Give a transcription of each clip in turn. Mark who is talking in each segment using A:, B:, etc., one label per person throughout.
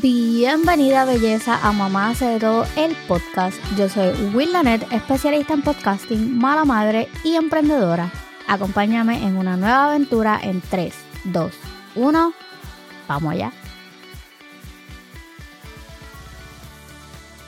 A: Bienvenida belleza a Mamá hace de todo el podcast. Yo soy Will Lanet, especialista en podcasting, mala madre y emprendedora. Acompáñame en una nueva aventura en 3, 2, 1. Vamos allá.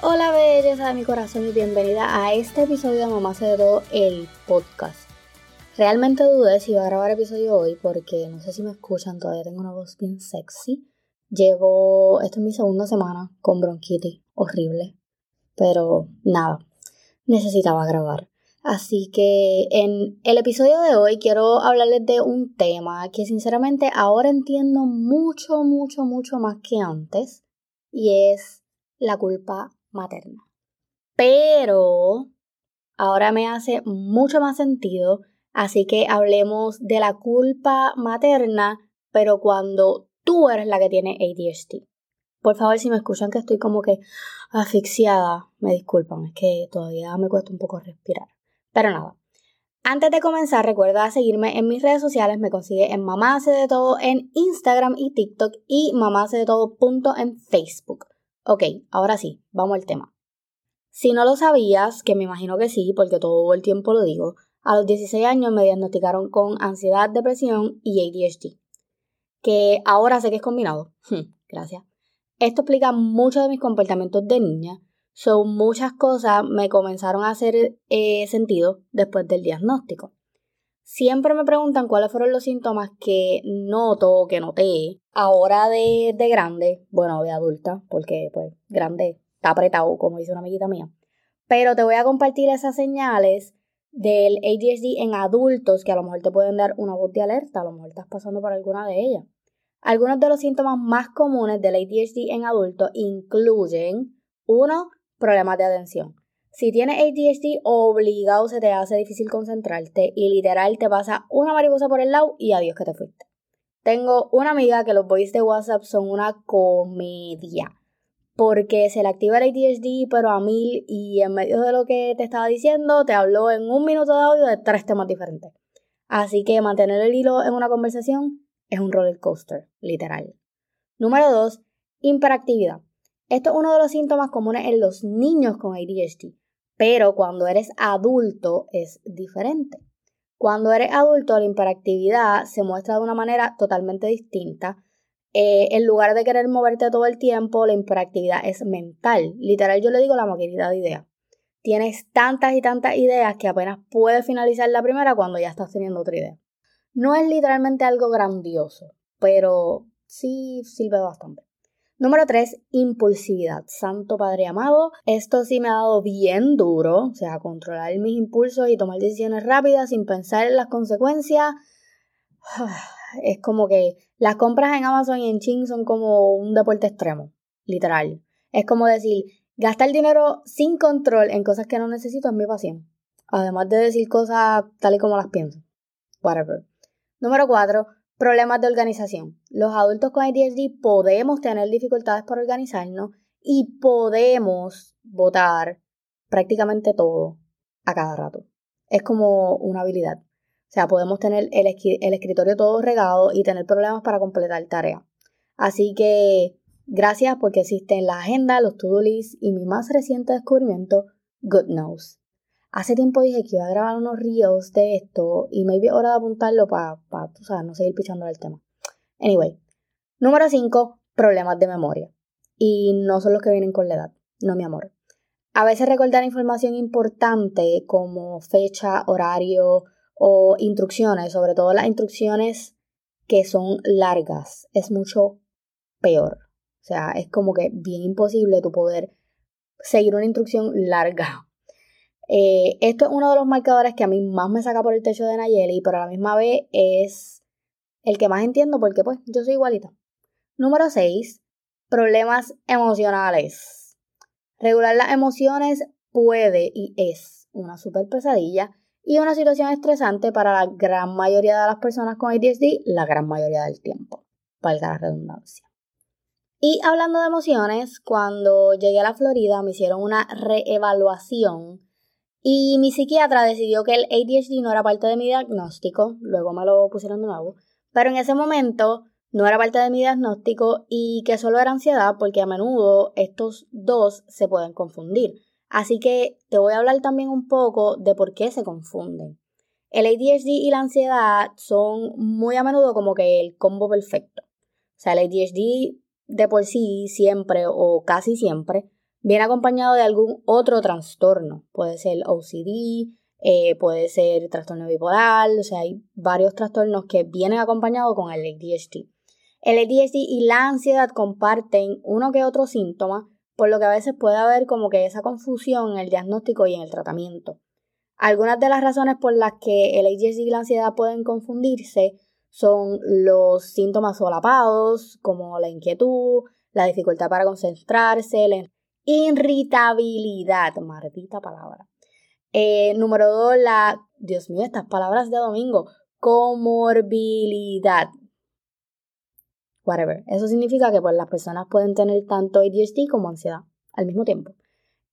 A: Hola belleza de mi corazón y bienvenida a este episodio de Mamá hace de todo el podcast. Realmente dudé si iba a grabar episodio hoy porque no sé si me escuchan, todavía tengo una voz bien sexy. Llevo, esta es mi segunda semana con bronquitis, horrible. Pero nada, necesitaba grabar. Así que en el episodio de hoy quiero hablarles de un tema que sinceramente ahora entiendo mucho, mucho, mucho más que antes. Y es la culpa materna. Pero ahora me hace mucho más sentido. Así que hablemos de la culpa materna, pero cuando tú eres la que tiene ADHD. Por favor, si me escuchan que estoy como que asfixiada, me disculpan, es que todavía me cuesta un poco respirar. Pero nada. Antes de comenzar, recuerda seguirme en mis redes sociales. Me consigue en Mamá hace de todo en Instagram y TikTok y Mamá hace de todo punto en Facebook. Ok, ahora sí, vamos al tema. Si no lo sabías, que me imagino que sí, porque todo el tiempo lo digo, a los 16 años me diagnosticaron con ansiedad, depresión y ADHD que ahora sé que es combinado. Hmm, gracias. Esto explica mucho de mis comportamientos de niña. Son muchas cosas me comenzaron a hacer eh, sentido después del diagnóstico. Siempre me preguntan cuáles fueron los síntomas que noto, que noté ahora de, de grande, bueno, de adulta, porque pues grande está apretado, como dice una amiguita mía. Pero te voy a compartir esas señales del ADHD en adultos que a lo mejor te pueden dar una voz de alerta, a lo mejor estás pasando por alguna de ellas. Algunos de los síntomas más comunes del ADHD en adultos incluyen 1. Problemas de atención. Si tienes ADHD, obligado se te hace difícil concentrarte y literal te pasa una mariposa por el lado y adiós que te fuiste. Tengo una amiga que los voice de WhatsApp son una comedia porque se le activa el ADHD pero a mil y en medio de lo que te estaba diciendo te habló en un minuto de audio de tres temas diferentes. Así que mantener el hilo en una conversación es un roller coaster, literal. Número 2. Hiperactividad. Esto es uno de los síntomas comunes en los niños con ADHD, pero cuando eres adulto es diferente. Cuando eres adulto, la hiperactividad se muestra de una manera totalmente distinta eh, en lugar de querer moverte todo el tiempo, la hiperactividad es mental. Literal, yo le digo la maquinidad de ideas. Tienes tantas y tantas ideas que apenas puedes finalizar la primera cuando ya estás teniendo otra idea. No es literalmente algo grandioso, pero sí sirve bastante. Número 3, impulsividad. Santo Padre amado, esto sí me ha dado bien duro, o sea, controlar mis impulsos y tomar decisiones rápidas sin pensar en las consecuencias. Es como que las compras en Amazon y en Ching son como un deporte extremo, literal. Es como decir, gastar dinero sin control en cosas que no necesito es mi pasión. Además de decir cosas tal y como las pienso. Whatever. Número 4. Problemas de organización. Los adultos con ADHD podemos tener dificultades para organizarnos y podemos votar prácticamente todo a cada rato. Es como una habilidad. O sea, podemos tener el, escritorio todo regado y tener problemas para completar tareas. Así que gracias porque existen la agenda, los to-do lists y mi más reciente descubrimiento, Good News. Hace tiempo dije que iba a grabar unos reels de esto y me hora de apuntarlo para, pa, tú sabes, no seguir pichando el tema. Anyway, número 5, problemas de memoria. Y no son los que vienen con la edad, no mi amor. A veces recordar información importante como fecha, horario, o instrucciones, sobre todo las instrucciones que son largas, es mucho peor. O sea, es como que bien imposible tu poder seguir una instrucción larga. Eh, esto es uno de los marcadores que a mí más me saca por el techo de Nayeli, pero a la misma vez es el que más entiendo porque pues yo soy igualita. Número 6. Problemas emocionales. Regular las emociones puede y es una super pesadilla y una situación estresante para la gran mayoría de las personas con ADHD la gran mayoría del tiempo, valga la redundancia. Y hablando de emociones, cuando llegué a la Florida me hicieron una reevaluación y mi psiquiatra decidió que el ADHD no era parte de mi diagnóstico, luego me lo pusieron de nuevo, pero en ese momento no era parte de mi diagnóstico y que solo era ansiedad porque a menudo estos dos se pueden confundir. Así que te voy a hablar también un poco de por qué se confunden. El ADHD y la ansiedad son muy a menudo como que el combo perfecto. O sea, el ADHD de por sí siempre o casi siempre viene acompañado de algún otro trastorno. Puede ser OCD, eh, puede ser trastorno bipolar, o sea, hay varios trastornos que vienen acompañados con el ADHD. El ADHD y la ansiedad comparten uno que otro síntoma, por lo que a veces puede haber como que esa confusión en el diagnóstico y en el tratamiento. Algunas de las razones por las que el ADHD y la ansiedad pueden confundirse son los síntomas solapados, como la inquietud, la dificultad para concentrarse, la irritabilidad, maldita palabra. Eh, número dos, la, Dios mío, estas palabras de domingo, comorbilidad, whatever. Eso significa que pues, las personas pueden tener tanto ADHD como ansiedad al mismo tiempo.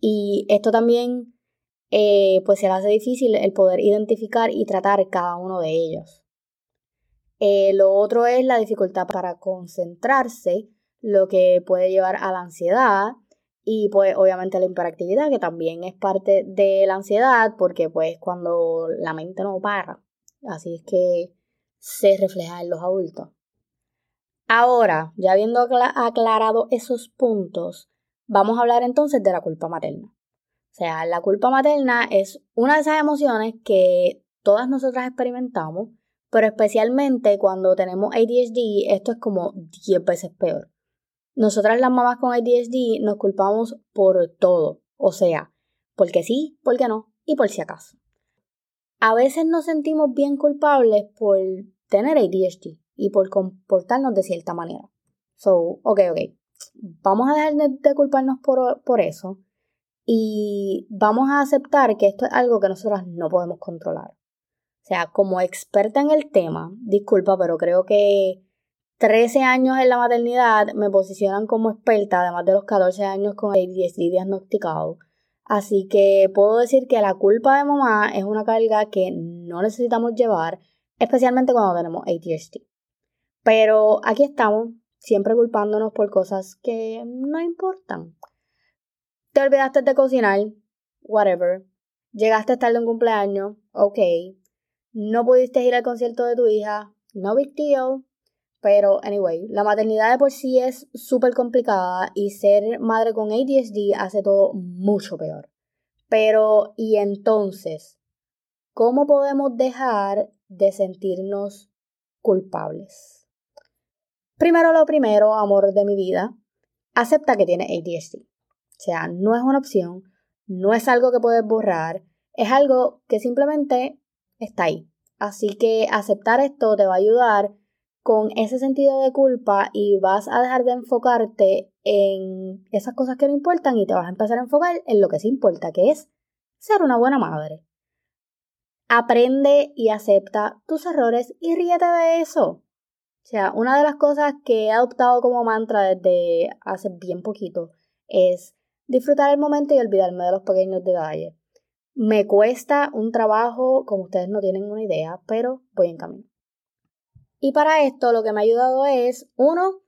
A: Y esto también eh, pues se hace difícil el poder identificar y tratar cada uno de ellos. Eh, lo otro es la dificultad para concentrarse, lo que puede llevar a la ansiedad y pues obviamente la hiperactividad, que también es parte de la ansiedad, porque pues cuando la mente no para, así es que se refleja en los adultos. Ahora, ya habiendo aclarado esos puntos, vamos a hablar entonces de la culpa materna. O sea, la culpa materna es una de esas emociones que todas nosotras experimentamos, pero especialmente cuando tenemos ADHD, esto es como 10 veces peor. Nosotras las mamás con ADHD nos culpamos por todo, o sea, porque sí, porque no y por si acaso. A veces nos sentimos bien culpables por tener ADHD, y por comportarnos de cierta manera. So, ok, ok. Vamos a dejar de, culparnos por, por eso y vamos a aceptar que esto es algo que nosotras no podemos controlar. O sea, como experta en el tema, disculpa, pero creo que 13 años en la maternidad me posicionan como experta, además de los 14 años con ADHD diagnosticado. Así que puedo decir que la culpa de mamá es una carga que no necesitamos llevar, especialmente cuando tenemos ADHD. Pero aquí estamos, siempre culpándonos por cosas que no importan. Te olvidaste de cocinar, whatever. Llegaste tarde un cumpleaños, ok. No pudiste ir al concierto de tu hija, no big deal. Pero, anyway, la maternidad de por sí es súper complicada y ser madre con ADHD hace todo mucho peor. Pero, ¿y entonces? ¿Cómo podemos dejar de sentirnos culpables? Primero lo primero, amor de mi vida, acepta que tienes ADHD. O sea, no es una opción, no es algo que puedes borrar, es algo que simplemente está ahí. Así que aceptar esto te va a ayudar con ese sentido de culpa y vas a dejar de enfocarte en esas cosas que no importan y te vas a empezar a enfocar en lo que sí importa, que es ser una buena madre. Aprende y acepta tus errores y ríete de eso. O sea, una de las cosas que he adoptado como mantra desde hace bien poquito es disfrutar el momento y olvidarme de los pequeños detalles. Me cuesta un trabajo, como ustedes no tienen una idea, pero voy en camino. Y para esto lo que me ha ayudado es, uno,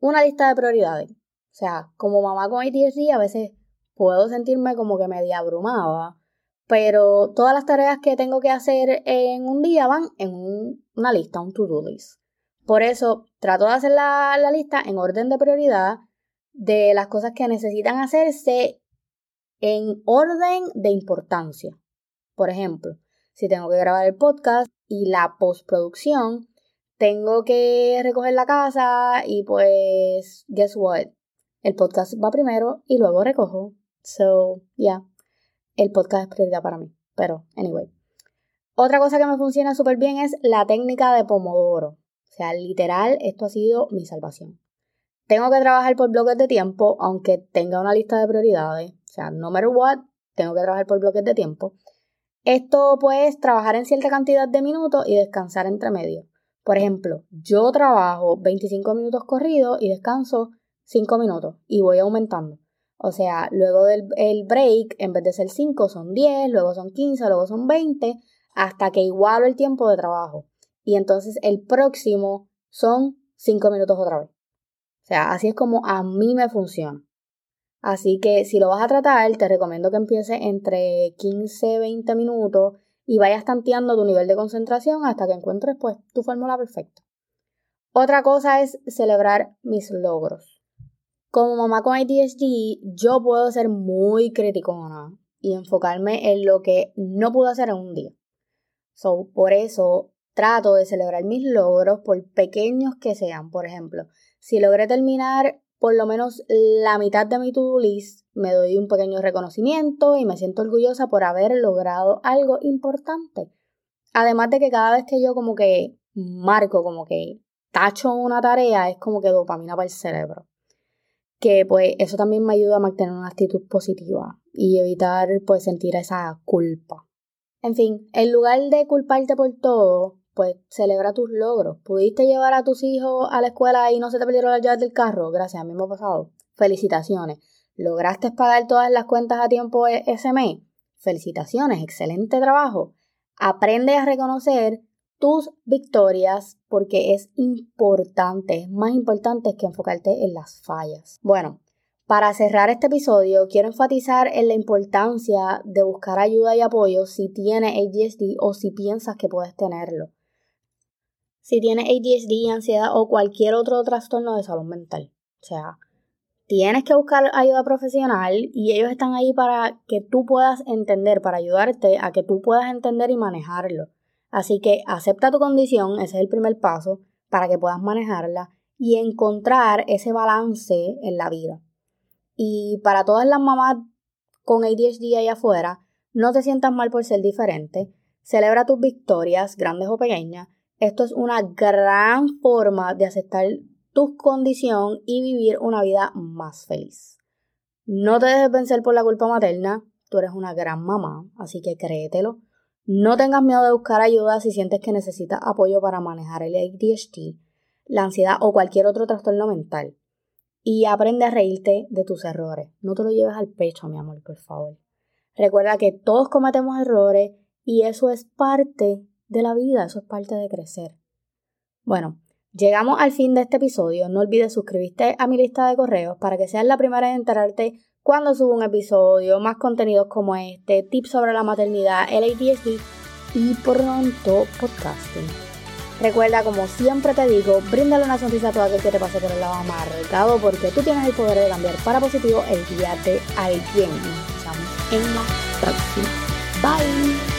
A: una lista de prioridades. O sea, como mamá con ADHD a veces puedo sentirme como que media abrumada, pero todas las tareas que tengo que hacer en un día van en una lista, un to-do list. Por eso trato de hacer la, lista en orden de prioridad de las cosas que necesitan hacerse en orden de importancia. Por ejemplo, si tengo que grabar el podcast y la postproducción, tengo que recoger la casa y pues, guess what? El podcast va primero y luego recojo. So, yeah, el podcast es prioridad para mí. Pero, anyway. Otra cosa que me funciona súper bien es la técnica de Pomodoro. O sea, literal, esto ha sido mi salvación. Tengo que trabajar por bloques de tiempo, aunque tenga una lista de prioridades. O sea, no matter what, tengo que trabajar por bloques de tiempo. Esto pues trabajar en cierta cantidad de minutos y descansar entre medio. Por ejemplo, yo trabajo 25 minutos corridos y descanso 5 minutos y voy aumentando. O sea, luego del break, en vez de ser 5, son 10, luego son 15, luego son 20, hasta que igualo el tiempo de trabajo y entonces el próximo son cinco minutos otra vez. O sea, así es como a mí me funciona. Así que si lo vas a tratar, te recomiendo que empieces entre 15 20 minutos y vayas tanteando tu nivel de concentración hasta que encuentres pues tu fórmula perfecta. Otra cosa es celebrar mis logros. Como mamá con ADHD, yo puedo ser muy criticona y enfocarme en lo que no pude hacer en un día. So, por eso trato de celebrar mis logros por pequeños que sean. Por ejemplo, si logré terminar por lo menos la mitad de mi to-do list, me doy un pequeño reconocimiento y me siento orgullosa por haber logrado algo importante. Además de que cada vez que yo como que marco, como que tacho una tarea, es como que dopamina para el cerebro. Que pues eso también me ayuda a mantener una actitud positiva y evitar pues sentir esa culpa. En fin, en lugar de culparte por todo, pues celebra tus logros. ¿Pudiste llevar a tus hijos a la escuela y no se te perdieron las llaves del carro? Gracias, a mí me ha pasado. Felicitaciones. ¿Lograste pagar todas las cuentas a tiempo e-, ese mes? Felicitaciones, excelente trabajo. Aprende a reconocer tus victorias porque es importante, es más importante que enfocarte en las fallas. Bueno, para cerrar este episodio, quiero enfatizar en la importancia de buscar ayuda y apoyo si tienes ADHD o si piensas que puedes tenerlo si tienes ADHD, ansiedad o cualquier otro trastorno de salud mental. O sea, tienes que buscar ayuda profesional y ellos están ahí para que tú puedas entender, para ayudarte a que tú puedas entender y manejarlo. Así que acepta tu condición, ese es el primer paso, para que puedas manejarla y encontrar ese balance en la vida. Y para todas las mamás con ADHD allá afuera, no te sientas mal por ser diferente, celebra tus victorias, grandes o pequeñas, esto es una gran forma de aceptar tu condición y vivir una vida más feliz. No te dejes vencer por la culpa materna, tú eres una gran mamá, así que créetelo. No tengas miedo de buscar ayuda si sientes que necesitas apoyo para manejar el ADHD, la ansiedad o cualquier otro trastorno mental. Y aprende a reírte de tus errores. No te lo lleves al pecho, mi amor, por favor. Recuerda que todos cometemos errores y eso es parte de la vida, eso es parte de crecer. Bueno, llegamos al fin de este episodio. No olvides suscribirte a mi lista de correos para que seas la primera en enterarte cuando subo un episodio, más contenidos como este, tips sobre la maternidad, el ADHD y pronto podcasting. Recuerda, como siempre te digo, bríndale una sonrisa a todo aquel que te pase por el lado amargado porque tú tienes el poder de cambiar para positivo el día de alguien. Nos vemos en la próxima. Bye.